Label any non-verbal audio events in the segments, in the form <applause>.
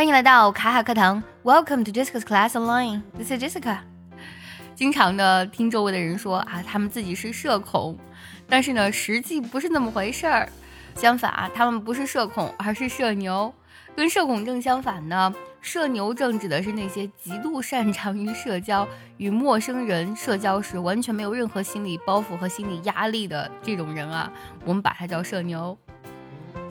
欢迎来到卡卡课堂，Welcome to Jessica's Class Online。This is Jessica。经常的听周围的人说啊，他们自己是社恐，但是呢，实际不是那么回事儿。相反啊，他们不是社恐，而是社牛。跟社恐症相反呢，社牛症指的是那些极度擅长于社交，与陌生人社交时完全没有任何心理包袱和心理压力的这种人啊，我们把它叫社牛。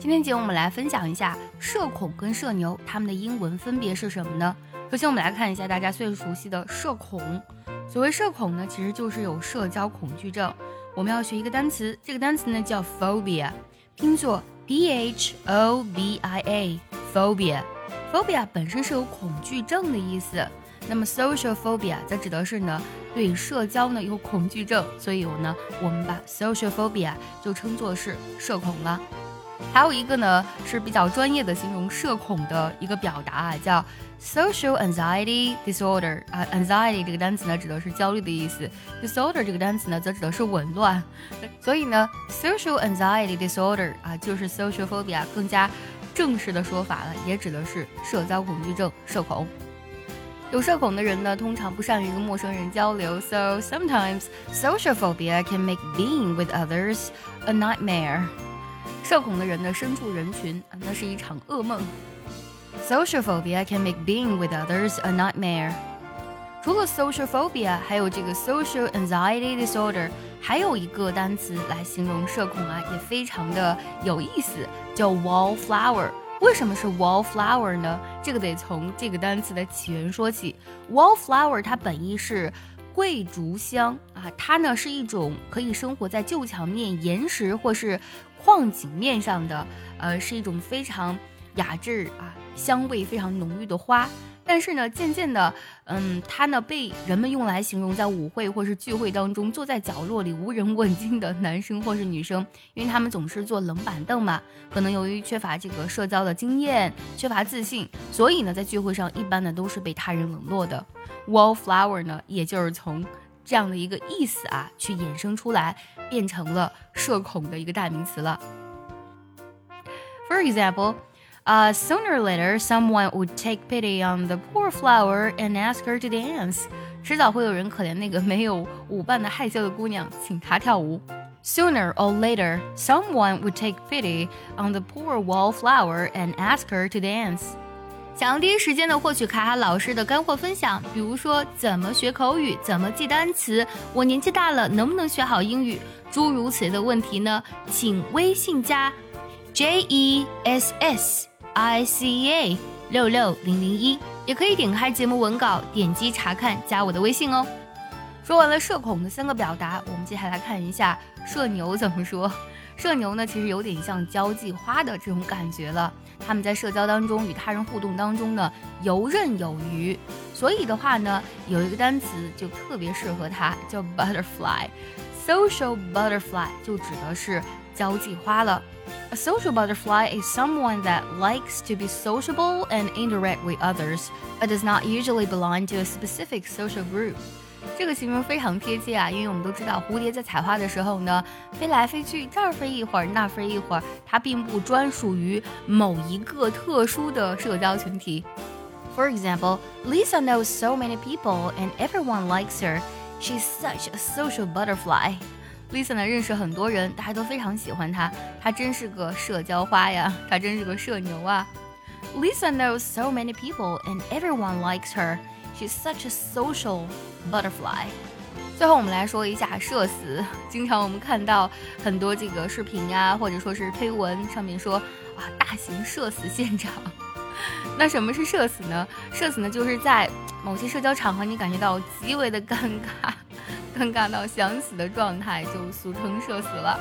今天节目我们来分享一下社恐跟社牛他们的英文分别是什么呢？首先我们来看一下大家最熟悉的社恐。所谓社恐呢，其实就是有社交恐惧症。我们要学一个单词，这个单词呢叫 phobia，拼作 p h o b i a，phobia。phobia 本身是有恐惧症的意思。那么 social phobia 则指的是呢对社交呢有恐惧症，所以我呢我们把 social phobia 就称作是社恐了。还有一个呢是比较专业的形容社恐的一个表达啊，叫 social anxiety disorder 啊，anxiety 这个单词呢指的是焦虑的意思，disorder 这个单词呢则指的是紊乱，所以呢 social anxiety disorder 啊就是 social phobia 更加正式的说法了，也指的是社交恐惧症，社恐。有社恐的人呢，通常不善于跟陌生人交流，so sometimes social phobia can make being with others a nightmare。社恐的人呢，身处人群，那是一场噩梦。Social phobia can make being with others a nightmare。除了 social phobia，还有这个 social anxiety disorder，还有一个单词来形容社恐啊，也非常的有意思，叫 wallflower。为什么是 wallflower 呢？这个得从这个单词的起源说起。wallflower 它本意是桂竹香啊，它呢是一种可以生活在旧墙面、岩石或是矿井面上的，呃，是一种非常雅致啊，香味非常浓郁的花。但是呢，渐渐的，嗯，它呢被人们用来形容在舞会或是聚会当中坐在角落里无人问津的男生或是女生，因为他们总是坐冷板凳嘛，可能由于缺乏这个社交的经验，缺乏自信，所以呢，在聚会上一般呢都是被他人冷落的。Wallflower 呢，也就是从这样的一个意思啊，去衍生出来，变成了社恐的一个代名词了。For example. Uh, sooner or later, someone would take pity on the poor flower and ask her to dance. 迟早会有人可怜那个没有舞伴的害羞的姑娘，请她跳舞。Sooner or later, someone would take pity on the poor wallflower and ask her to dance. 想要第一时间的获取卡卡老师的干货分享，比如说怎么学口语，怎么记单词，我年纪大了能不能学好英语，诸如此类的问题呢？请微信加 J E S S。I C A 六六零零一，也可以点开节目文稿，点击查看，加我的微信哦。说完了社恐的三个表达，我们接下来看一下社牛怎么说。社牛呢，其实有点像交际花的这种感觉了。他们在社交当中与他人互动当中呢，游刃有余。所以的话呢，有一个单词就特别适合它，叫 butterfly。Social butterfly 就指的是交际花了。A social butterfly is someone that likes to be sociable and interact with others, but does not usually belong to a specific social group. 这个形容非常贴切啊，因为我们都知道蝴蝶在采花的时候呢，飞来飞去，这儿飞一会儿，那儿飞一会儿，它并不专属于某一个特殊的社交群体。For example, Lisa knows so many people and everyone likes her. She's such a social butterfly. Lisa 呢认识很多人，大家都非常喜欢她，她真是个社交花呀，她真是个社牛啊。Lisa knows so many people and everyone likes her. She's such a social butterfly. 最后我们来说一下社死，经常我们看到很多这个视频呀，或者说是推文上面说啊，大型社死现场。<laughs> 那什么是社死呢？社死呢就是在某些社交场合你感觉到极为的尴尬。<laughs> 尴尬到想死的状态，就俗称社死了。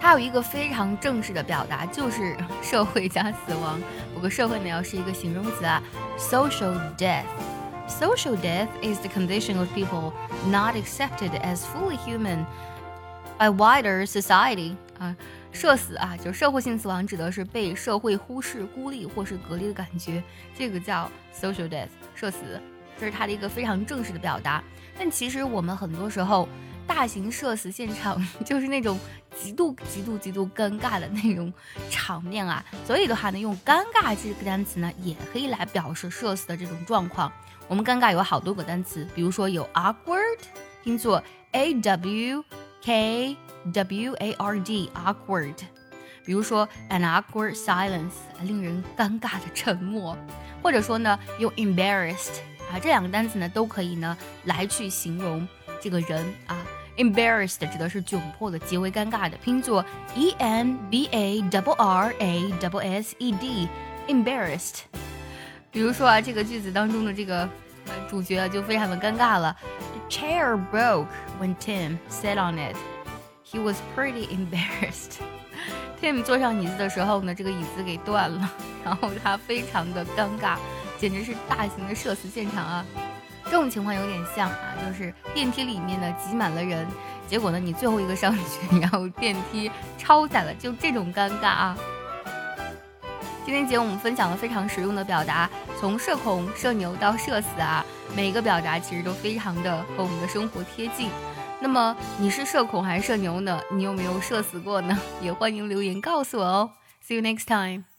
它有一个非常正式的表达，就是社会加死亡。不过社会呢，要是一个形容词啊，social death。Social death is the condition of people not accepted as fully human by wider society。啊，社死啊，就社会性死亡，指的是被社会忽视、孤立或是隔离的感觉，这个叫 social death，社死。这是它的一个非常正式的表达。但其实我们很多时候大型社死现场 <laughs> 就是那种极度极度极度尴尬的那种场面啊，所以的话呢，用尴尬这个单词呢，也可以来表示社死的这种状况。我们尴尬有好多个单词，比如说有 awkward，拼作 a w k w a r d，awkward。比如说 an awkward silence，令人尴尬的沉默，或者说呢，用 embarrassed。啊，这两个单词呢都可以呢来去形容这个人啊。Embarrassed 指的是窘迫的、极为尴尬的，拼作 e m b a w r a w s e d。Embarrassed。比如说啊，这个句子当中的这个主角就非常的尴尬了。The chair broke when Tim sat on it. He was pretty embarrassed. <laughs> Tim 坐上椅子的时候呢，这个椅子给断了，然后他非常的尴尬。简直是大型的社死现场啊！ 这种情况有点像啊，就是电梯里面呢挤满了人，结果呢你最后一个上去，然后电梯超载了，就这种尴尬啊！今天节目我们分享了非常实用的表达，从社恐、社牛到社死啊，每一个表达其实都非常的和我们的生活贴近。那么你是社恐还是社牛呢？你有没有社死过呢？也欢迎留言告诉我哦。See you next time.